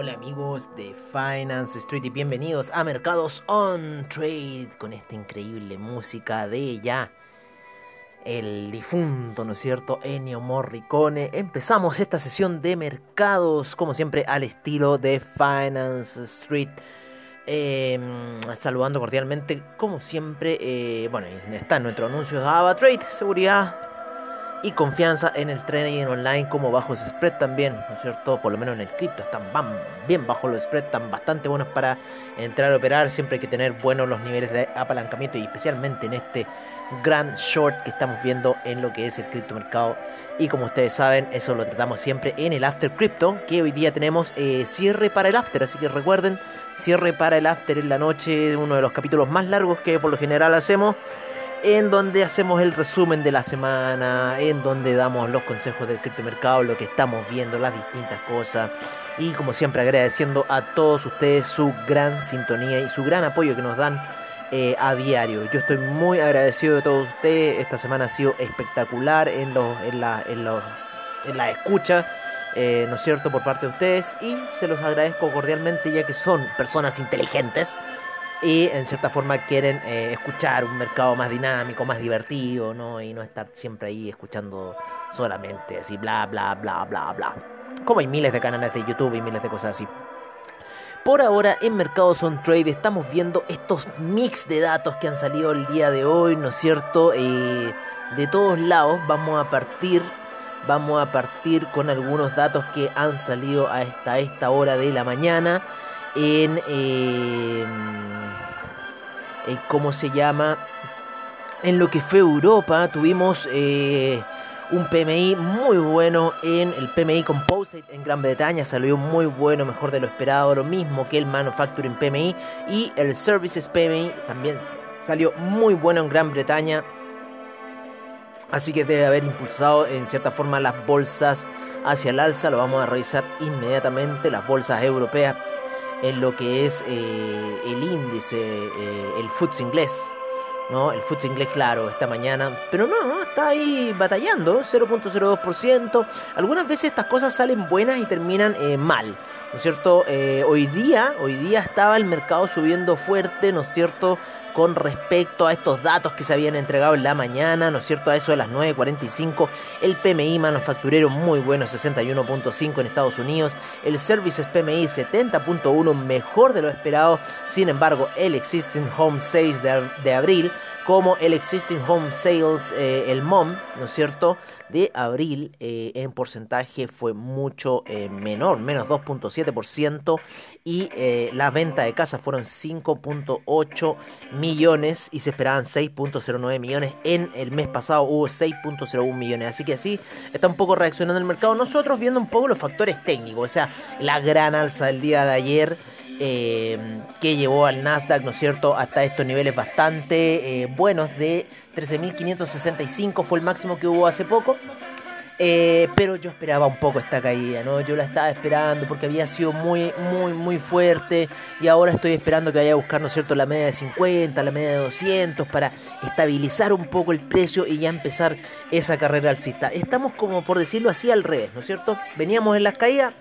Hola amigos de Finance Street y bienvenidos a Mercados on Trade con esta increíble música de ya el difunto, ¿no es cierto? Ennio Morricone. Empezamos esta sesión de mercados como siempre al estilo de Finance Street. Em, saludando cordialmente como siempre, eh, bueno, está nuestro anuncio de Ava Trade, seguridad y confianza en el trading online como bajos spread también, ¿no es cierto? Por lo menos en el cripto están bien bajos los spreads, están bastante buenos para entrar a operar, siempre hay que tener buenos los niveles de apalancamiento y especialmente en este gran short que estamos viendo en lo que es el criptomercado. Y como ustedes saben eso lo tratamos siempre en el after crypto que hoy día tenemos eh, cierre para el after. Así que recuerden cierre para el after en la noche uno de los capítulos más largos que por lo general hacemos en donde hacemos el resumen de la semana, en donde damos los consejos del criptomercado, lo que estamos viendo, las distintas cosas. Y como siempre agradeciendo a todos ustedes su gran sintonía y su gran apoyo que nos dan eh, a diario. Yo estoy muy agradecido de todos ustedes. Esta semana ha sido espectacular en, los, en, la, en, en la escucha. Eh, ¿no es cierto?, por parte de ustedes y se los agradezco cordialmente ya que son personas inteligentes y en cierta forma quieren eh, escuchar un mercado más dinámico, más divertido, ¿no? Y no estar siempre ahí escuchando solamente así bla, bla, bla, bla, bla. Como hay miles de canales de YouTube y miles de cosas así. Por ahora en Mercados on Trade estamos viendo estos mix de datos que han salido el día de hoy, ¿no es cierto? De todos lados vamos a partir vamos a partir con algunos datos que han salido hasta esta hora de la mañana en, eh, ¿cómo se llama? En lo que fue Europa tuvimos eh, un PMI muy bueno en el PMI Composite en Gran Bretaña, salió muy bueno, mejor de lo esperado, lo mismo que el Manufacturing PMI y el Services PMI también salió muy bueno en Gran Bretaña. Así que debe haber impulsado en cierta forma las bolsas hacia el alza. Lo vamos a revisar inmediatamente. Las bolsas europeas en lo que es eh, el índice, eh, el FTSE inglés. ¿no? El FTSE inglés, claro, esta mañana. Pero no, está ahí batallando, 0.02%. Algunas veces estas cosas salen buenas y terminan eh, mal. ¿No es cierto? hoy día, hoy día estaba el mercado subiendo fuerte, ¿no es cierto? con respecto a estos datos que se habían entregado en la mañana, ¿no es cierto? A eso de las 9.45, el PMI manufacturero muy bueno, 61.5 en Estados Unidos, el Services PMI 70.1 mejor de lo esperado, sin embargo, el Existing Home 6 de, de abril como el Existing Home Sales, eh, el MOM, ¿no es cierto?, de abril eh, en porcentaje fue mucho eh, menor, menos 2.7%, y la venta de casas fueron 5.8 millones y se esperaban 6.09 millones. En el mes pasado hubo 6.01 millones, así que sí, está un poco reaccionando el mercado. Nosotros viendo un poco los factores técnicos, o sea, la gran alza del día de ayer eh, que llevó al Nasdaq, ¿no es cierto?, hasta estos niveles bastante eh, buenos de 13.565 fue el máximo que hubo hace poco. Eh, pero yo esperaba un poco esta caída, ¿no? Yo la estaba esperando porque había sido muy, muy, muy fuerte y ahora estoy esperando que vaya a buscar, ¿no es cierto?, la media de 50, la media de 200 para estabilizar un poco el precio y ya empezar esa carrera alcista. Estamos como por decirlo así al revés, ¿no es cierto? Veníamos en las caídas,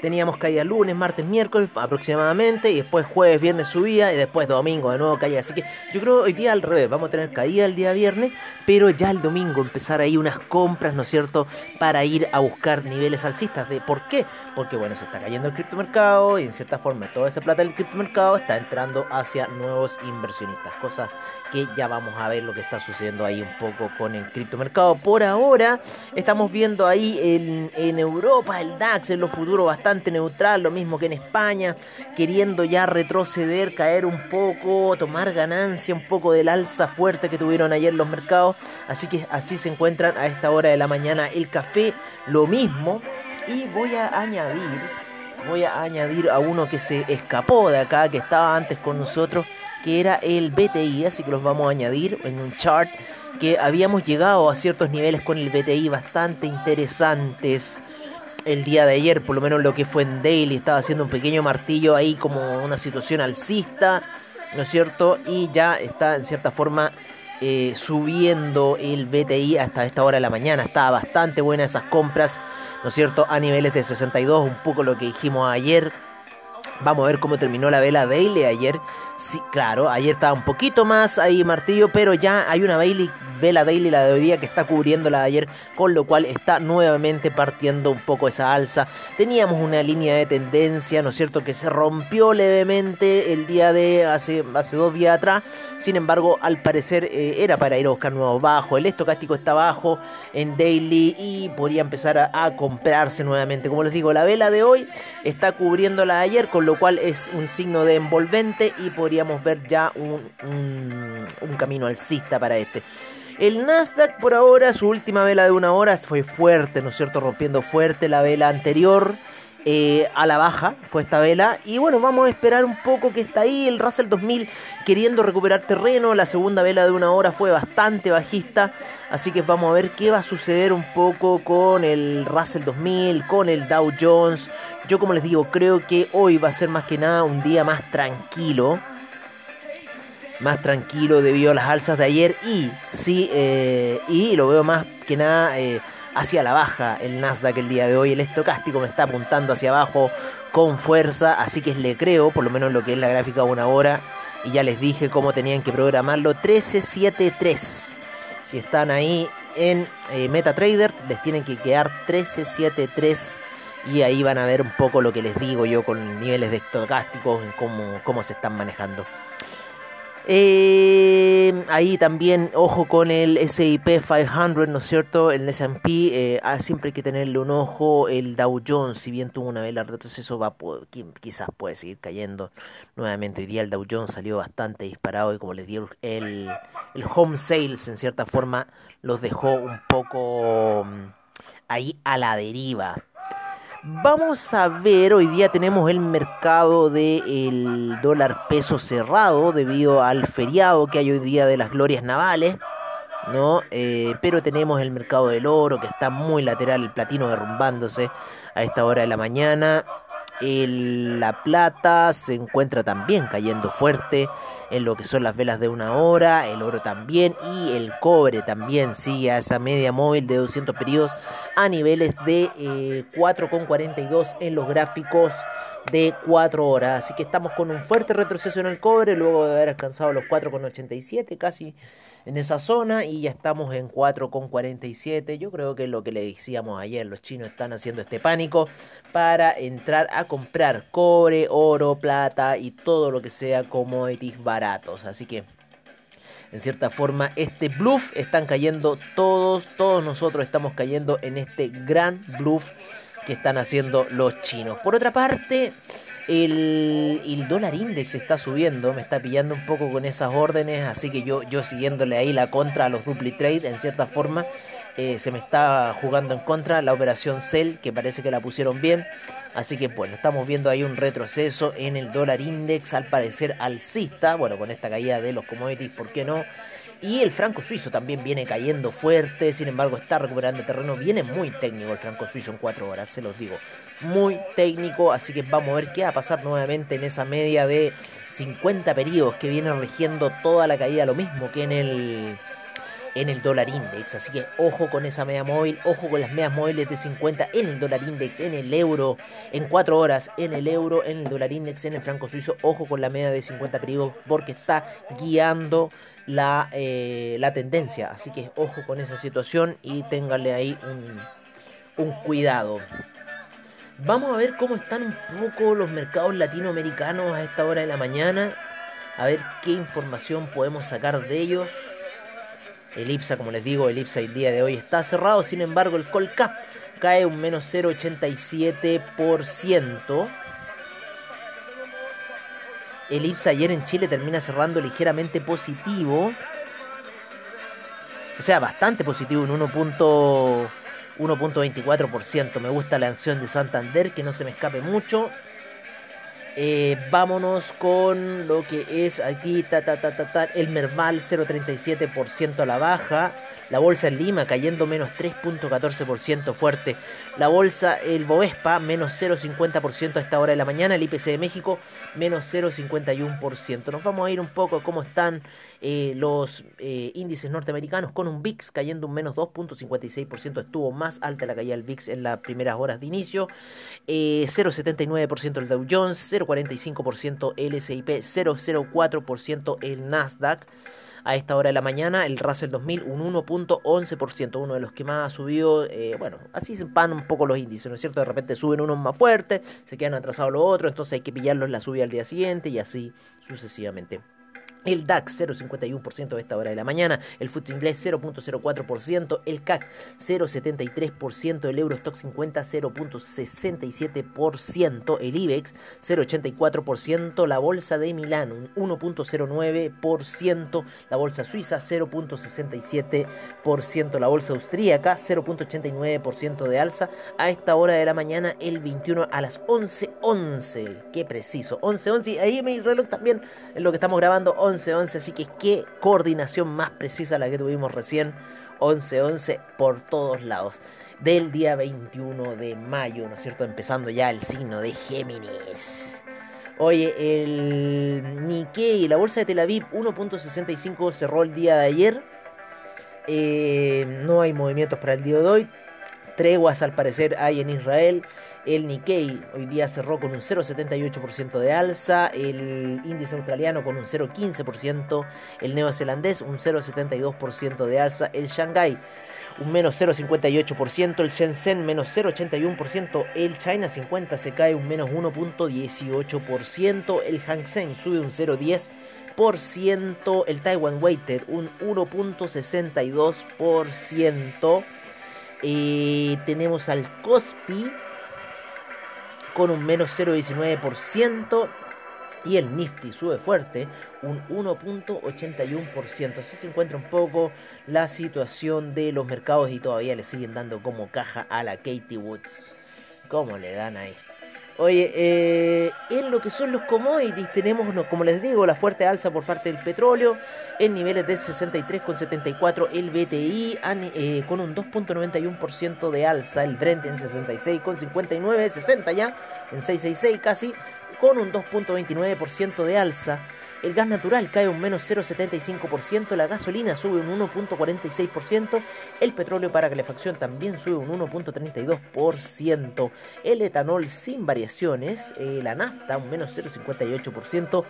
teníamos caída lunes, martes, miércoles aproximadamente, y después jueves, viernes subía, y después domingo de nuevo caía. Así que yo creo hoy día al revés, vamos a tener caída el día viernes, pero ya el domingo empezar ahí unas compras, ¿no es cierto?, para ir a buscar niveles alcistas. ¿De por qué? Porque bueno, se está cayendo el criptomercado y en cierta forma toda esa plata del criptomercado está entrando hacia nuevos inversionistas, cosas que ya vamos a ver lo que está sucediendo ahí un poco con el criptomercado. Por ahora estamos viendo ahí en, en Europa el DAX en los futuros bastante neutral, lo mismo que en España, queriendo ya retroceder, caer un poco, tomar ganancia un poco del alza fuerte que tuvieron ayer los mercados. Así que así se encuentran a esta hora de la mañana el café, lo mismo. Y voy a añadir, voy a añadir a uno que se escapó de acá, que estaba antes con nosotros, que era el BTI, así que los vamos a añadir en un chart que habíamos llegado a ciertos niveles con el BTI bastante interesantes el día de ayer, por lo menos lo que fue en Daily, estaba haciendo un pequeño martillo ahí como una situación alcista, ¿no es cierto? Y ya está en cierta forma eh, subiendo el BTI hasta esta hora de la mañana. Estaba bastante buena esas compras, ¿no es cierto? A niveles de 62, un poco lo que dijimos ayer. Vamos a ver cómo terminó la vela Daily ayer. Sí, claro, ayer estaba un poquito más ahí martillo, pero ya hay una Bailey Vela Daily, la de hoy día, que está cubriendo la de ayer, con lo cual está nuevamente partiendo un poco esa alza. Teníamos una línea de tendencia, ¿no es cierto?, que se rompió levemente el día de hace, hace dos días atrás. Sin embargo, al parecer eh, era para ir a buscar nuevos bajos. El estocástico está bajo en daily y podría empezar a, comprarse nuevamente. Como les digo, la vela de hoy está cubriendo la de ayer, con lo cual es un signo de envolvente y podríamos ver ya un, un, un camino alcista para este. El Nasdaq por ahora, su última vela de una hora fue fuerte, ¿no es cierto? Rompiendo fuerte la vela anterior. Eh, a la baja fue esta vela. Y bueno, vamos a esperar un poco que está ahí el Russell 2000 queriendo recuperar terreno. La segunda vela de una hora fue bastante bajista. Así que vamos a ver qué va a suceder un poco con el Russell 2000, con el Dow Jones. Yo como les digo, creo que hoy va a ser más que nada un día más tranquilo más tranquilo debido a las alzas de ayer y sí eh, y lo veo más que nada eh, hacia la baja. El Nasdaq el día de hoy el estocástico me está apuntando hacia abajo con fuerza así que le creo por lo menos lo que es la gráfica de una hora. Y ya les dije cómo tenían que programarlo. 1373 si están ahí en eh, MetaTrader les tienen que quedar 1373 y ahí van a ver un poco lo que les digo yo con niveles de estocásticos, cómo, cómo se están manejando. Eh, ahí también, ojo con el SIP 500, ¿no es cierto? El S&P, eh, ah, siempre hay que tenerle un ojo. El Dow Jones, si bien tuvo una vela de retroceso, va quizás puede seguir cayendo nuevamente. Hoy día el Dow Jones salió bastante disparado y como les digo, el, el home sales en cierta forma los dejó un poco mm, ahí a la deriva. Vamos a ver, hoy día tenemos el mercado del dólar peso cerrado debido al feriado que hay hoy día de las glorias navales, ¿no? Eh, pero tenemos el mercado del oro que está muy lateral, el platino derrumbándose a esta hora de la mañana la plata se encuentra también cayendo fuerte en lo que son las velas de una hora, el oro también y el cobre también sigue a esa media móvil de 200 periodos a niveles de 4,42 eh, en los gráficos de 4 horas. Así que estamos con un fuerte retroceso en el cobre luego de haber alcanzado los 4,87 casi en esa zona y ya estamos en 4,47. Yo creo que lo que le decíamos ayer, los chinos están haciendo este pánico para entrar a comprar cobre, oro, plata y todo lo que sea commodities baratos. Así que en cierta forma este bluff están cayendo todos, todos nosotros estamos cayendo en este gran bluff que están haciendo los chinos. Por otra parte, el, dólar index está subiendo, me está pillando un poco con esas órdenes, así que yo, yo siguiéndole ahí la contra a los dupli trade, en cierta forma, eh, se me está jugando en contra la operación Cell, que parece que la pusieron bien. Así que bueno, estamos viendo ahí un retroceso en el dólar index, al parecer alcista, bueno, con esta caída de los commodities, ¿por qué no? Y el franco suizo también viene cayendo fuerte, sin embargo está recuperando terreno, viene muy técnico el franco suizo en cuatro horas, se los digo, muy técnico, así que vamos a ver qué va a pasar nuevamente en esa media de 50 periodos que viene rigiendo toda la caída, lo mismo que en el en el dólar index. Así que ojo con esa media móvil, ojo con las medias móviles de 50 en el dólar index, en el euro, en 4 horas, en el euro, en el dólar index, en el franco suizo. Ojo con la media de 50 periodos porque está guiando la, eh, la tendencia. Así que ojo con esa situación y ténganle ahí un, un cuidado. Vamos a ver cómo están un poco los mercados latinoamericanos a esta hora de la mañana. A ver qué información podemos sacar de ellos. El IPSA, como les digo, el IPSA el día de hoy está cerrado. Sin embargo, el Colcap cae un menos 0,87%. El IPSA ayer en Chile termina cerrando ligeramente positivo. O sea, bastante positivo, en 1.24%. Me gusta la acción de Santander, que no se me escape mucho. Eh, vámonos con lo que es aquí, ta, ta, ta, ta, el Merval 0.37% a la baja. La bolsa en Lima cayendo menos 3.14% fuerte. La bolsa, el Bovespa, menos 0.50% a esta hora de la mañana. El IPC de México, menos 0.51%. Nos vamos a ir un poco a cómo están eh, los eh, índices norteamericanos con un VIX cayendo un menos 2.56%. Estuvo más alta la caída del VIX en las primeras horas de inicio. 0.79% el Dow Jones, 0.45% el S&P, 0.04% el Nasdaq a esta hora de la mañana. El Russell 2000 un 1.11%, uno de los que más ha subido. Eh, bueno, así van un poco los índices, ¿no es cierto? De repente suben unos más fuertes, se quedan atrasados los otros, entonces hay que pillarlos la subida al día siguiente y así sucesivamente. El DAX 0,51% a esta hora de la mañana, el FTSE inglés 0,04%, el CAC 0,73%, el Eurostock 50 0,67%, el IBEX 0,84%, la bolsa de Milán 1,09%, la bolsa suiza 0,67%, la bolsa austríaca 0,89% de alza a esta hora de la mañana, el 21 a las 11:11. 11. Qué preciso, 11:11. Ahí mi reloj también en lo que estamos grabando 11-11, así que qué coordinación más precisa la que tuvimos recién, 11-11 por todos lados, del día 21 de mayo, ¿no es cierto? Empezando ya el signo de Géminis. Oye, el Nikkei, la bolsa de Tel Aviv 1.65 cerró el día de ayer. Eh, no hay movimientos para el día de hoy. Treguas al parecer hay en Israel. El Nikkei hoy día cerró con un 0,78% de alza, el índice australiano con un 0,15%, el neozelandés un 0,72% de alza, el Shanghai un menos 0,58%, el Shenzhen menos 0,81%, el China 50 se cae un menos 1,18%, el Hang Seng sube un 0,10%, el Taiwan Weighted un 1,62%, eh, tenemos al Kospi con un menos 0,19% y el Nifty sube fuerte un 1.81%. Así se encuentra un poco la situación de los mercados y todavía le siguen dando como caja a la Katie Woods. ¿Cómo le dan ahí? Oye, eh, en lo que son los commodities tenemos, como les digo, la fuerte alza por parte del petróleo en niveles de 63,74 el BTI eh, con un 2.91% de alza, el Brent en 66,59, 60 ya, en 666 casi, con un 2.29% de alza. El gas natural cae un menos 0,75%, la gasolina sube un 1.46%, el petróleo para calefacción también sube un 1.32%, el etanol sin variaciones, eh, la nafta un menos 0,58%,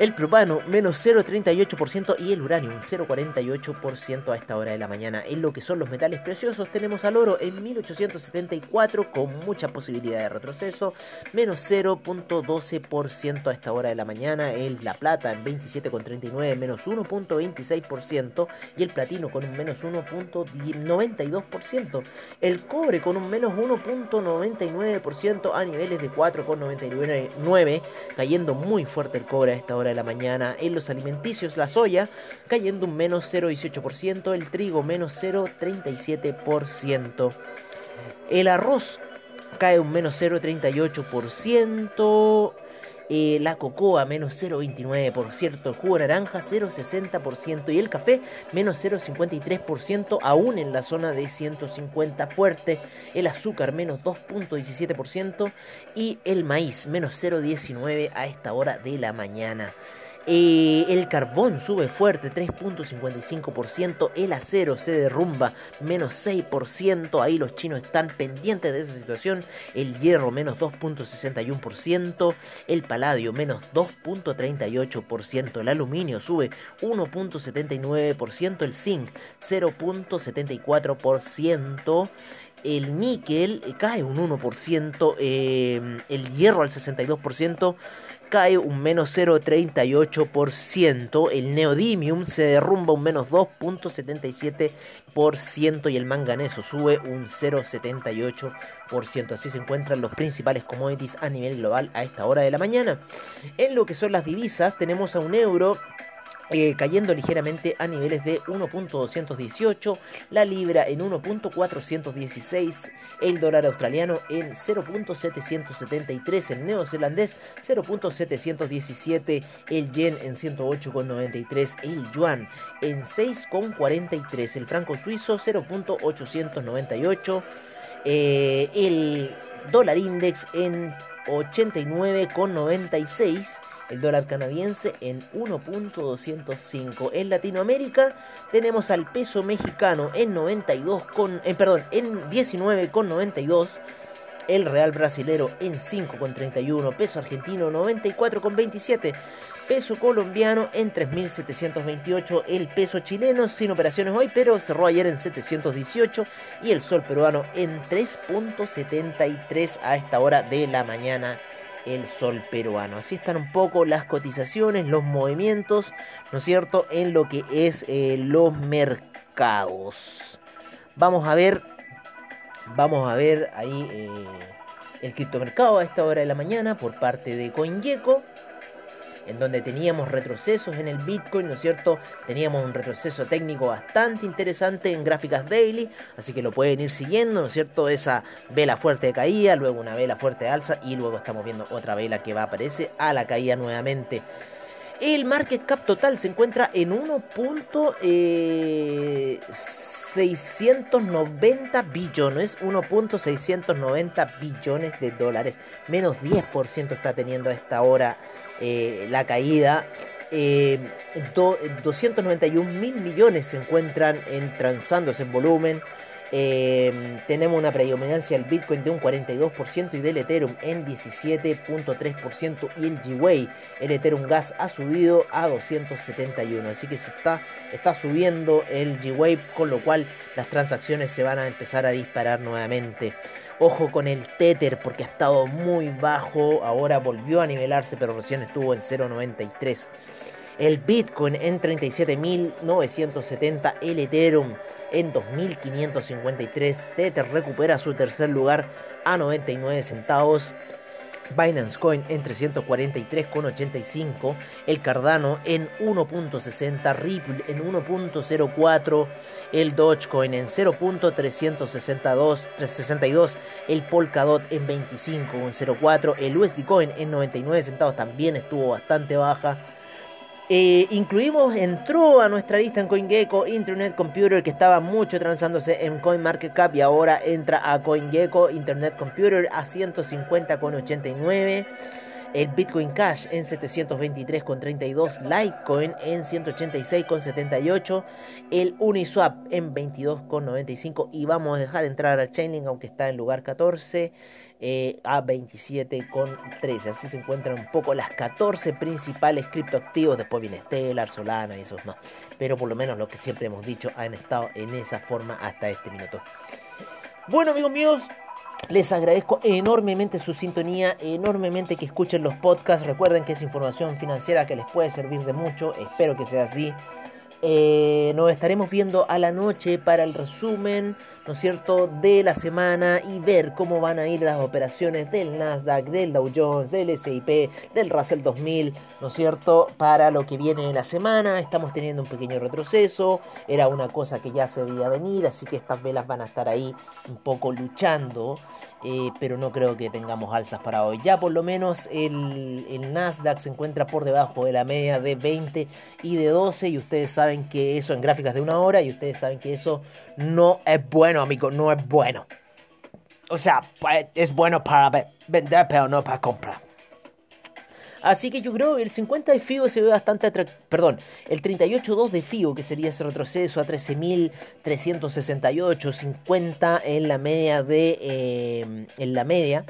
el propano menos 0,38% y el uranio un 0,48% a esta hora de la mañana. En lo que son los metales preciosos tenemos al oro en 1874 con mucha posibilidad de retroceso, menos 0,12% a esta hora de la mañana. El, la plata en 27,39 menos 1,26% y el platino con un menos 1,92%. El cobre con un menos 1,99% a niveles de 4,99 cayendo muy fuerte el cobre a esta hora de la mañana. En los alimenticios, la soya cayendo un menos 0,18%, el trigo menos 0,37%. El arroz cae un menos 0,38%. Eh, la cocoa menos 0,29%, el jugo naranja 0,60% y el café menos 0,53% aún en la zona de 150 fuerte, el azúcar menos 2,17% y el maíz menos 0,19 a esta hora de la mañana. Eh, el carbón sube fuerte, 3.55%. El acero se derrumba, menos 6%. Ahí los chinos están pendientes de esa situación. El hierro, menos 2.61%. El paladio, menos 2.38%. El aluminio sube 1.79%. El zinc, 0.74% el níquel cae un 1%, eh, el hierro al 62%, cae un menos 0,38%, el neodymium se derrumba un menos 2,77% y el manganeso sube un 0,78%. Así se encuentran los principales commodities a nivel global a esta hora de la mañana. En lo que son las divisas tenemos a un euro eh, cayendo ligeramente a niveles de 1.218, la libra en 1.416, el dólar australiano en 0.773, el neozelandés 0.717, el yen en 108.93, el yuan en 6.43, el franco suizo 0.898, eh, el dólar index en 89,96 el dólar canadiense en 1.205. En Latinoamérica tenemos al peso mexicano en 92 con, eh, perdón, en 19,92. El real brasilero en 5,31. Peso argentino 94,27. Peso colombiano en 3.728. El peso chileno sin operaciones hoy, pero cerró ayer en 718. Y el sol peruano en 3.73 a esta hora de la mañana el sol peruano. Así están un poco las cotizaciones, los movimientos, ¿no es cierto?, en lo que es eh, los mercados. Vamos a ver, vamos a ver ahí eh, el criptomercado a esta hora de la mañana por parte de CoinGecko en donde teníamos retrocesos en el Bitcoin, ¿no es cierto? Teníamos un retroceso técnico bastante interesante en gráficas daily, así que lo pueden ir siguiendo, ¿no es cierto? Esa vela fuerte de caída, luego una vela fuerte de alza y luego estamos viendo otra vela que va a aparecer a la caída nuevamente. El market cap total se encuentra en 1.690 billones, 1.690 billones de dólares, menos 10% está teniendo a esta hora eh, la caída. 291 eh, mil millones se encuentran en transándose en volumen. Eh, tenemos una predominancia del Bitcoin de un 42% y del Ethereum en 17.3% y el G-Way, el Ethereum Gas ha subido a 271, así que se está, está subiendo el G-Wave con lo cual las transacciones se van a empezar a disparar nuevamente. Ojo con el Tether porque ha estado muy bajo. Ahora volvió a nivelarse, pero recién estuvo en 0.93. El Bitcoin en 37.970. El Ethereum en 2.553. Tether recupera su tercer lugar a 99 centavos. Binance Coin en 343,85, el Cardano en 1.60, Ripple en 1.04, el Dogecoin en 0.362, el Polkadot en 25,04, el USD Coin en 99 centavos también estuvo bastante baja. Eh, incluimos, entró a nuestra lista en CoinGecko Internet Computer que estaba mucho transándose en CoinMarketCap y ahora entra a CoinGecko Internet Computer a 150,89. El Bitcoin Cash en 723,32. Litecoin en 186,78. El Uniswap en 22,95. Y vamos a dejar entrar al Chainlink aunque está en lugar 14 eh, a 27,13. Así se encuentran un poco las 14 principales criptoactivos. Después viene Stellar, Solana y esos más. Pero por lo menos lo que siempre hemos dicho han estado en esa forma hasta este minuto. Bueno amigos míos, les agradezco enormemente su sintonía, enormemente que escuchen los podcasts. Recuerden que es información financiera que les puede servir de mucho. Espero que sea así. Eh, nos estaremos viendo a la noche para el resumen, ¿no es cierto?, de la semana y ver cómo van a ir las operaciones del Nasdaq, del Dow Jones, del SIP, del Russell 2000, ¿no es cierto?, para lo que viene en la semana. Estamos teniendo un pequeño retroceso, era una cosa que ya se veía venir, así que estas velas van a estar ahí un poco luchando. Eh, pero no creo que tengamos alzas para hoy. Ya por lo menos el, el, Nasdaq se encuentra por debajo de la media de 20 y de 12 y ustedes saben que eso en gráficas de una hora y ustedes saben que eso no es bueno, amigo, no es bueno. O sea, es bueno para vender, pero no para comprar. Así que yo creo que el 50 de FIO se ve bastante Perdón, el 38.2 de FIO, que sería ese retroceso a 13.368, 50 en la media de. Eh, en la media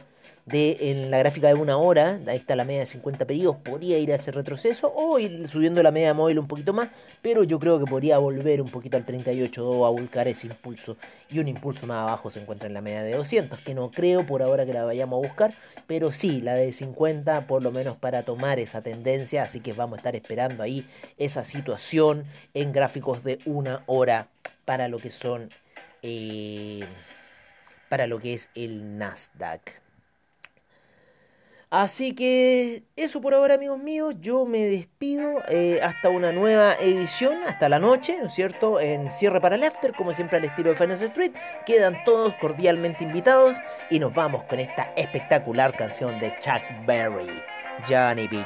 de en la gráfica de una hora, ahí está la media de 50 pedidos, podría ir a ese retroceso o ir subiendo la media móvil un poquito más, pero yo creo que podría volver un poquito al 38 a buscar ese impulso y un impulso más abajo se encuentra en la media de 200, que no creo por ahora que la vayamos a buscar, pero sí la de 50 por lo menos para tomar esa tendencia, así que vamos a estar esperando ahí esa situación en gráficos de una hora para lo que son eh, para lo que es el Nasdaq. Así que eso por ahora, amigos míos. Yo me despido eh, hasta una nueva edición, hasta la noche, ¿no es cierto? En cierre para el after, como siempre al estilo de Finance Street. Quedan todos cordialmente invitados y nos vamos con esta espectacular canción de Chuck Berry, Johnny B.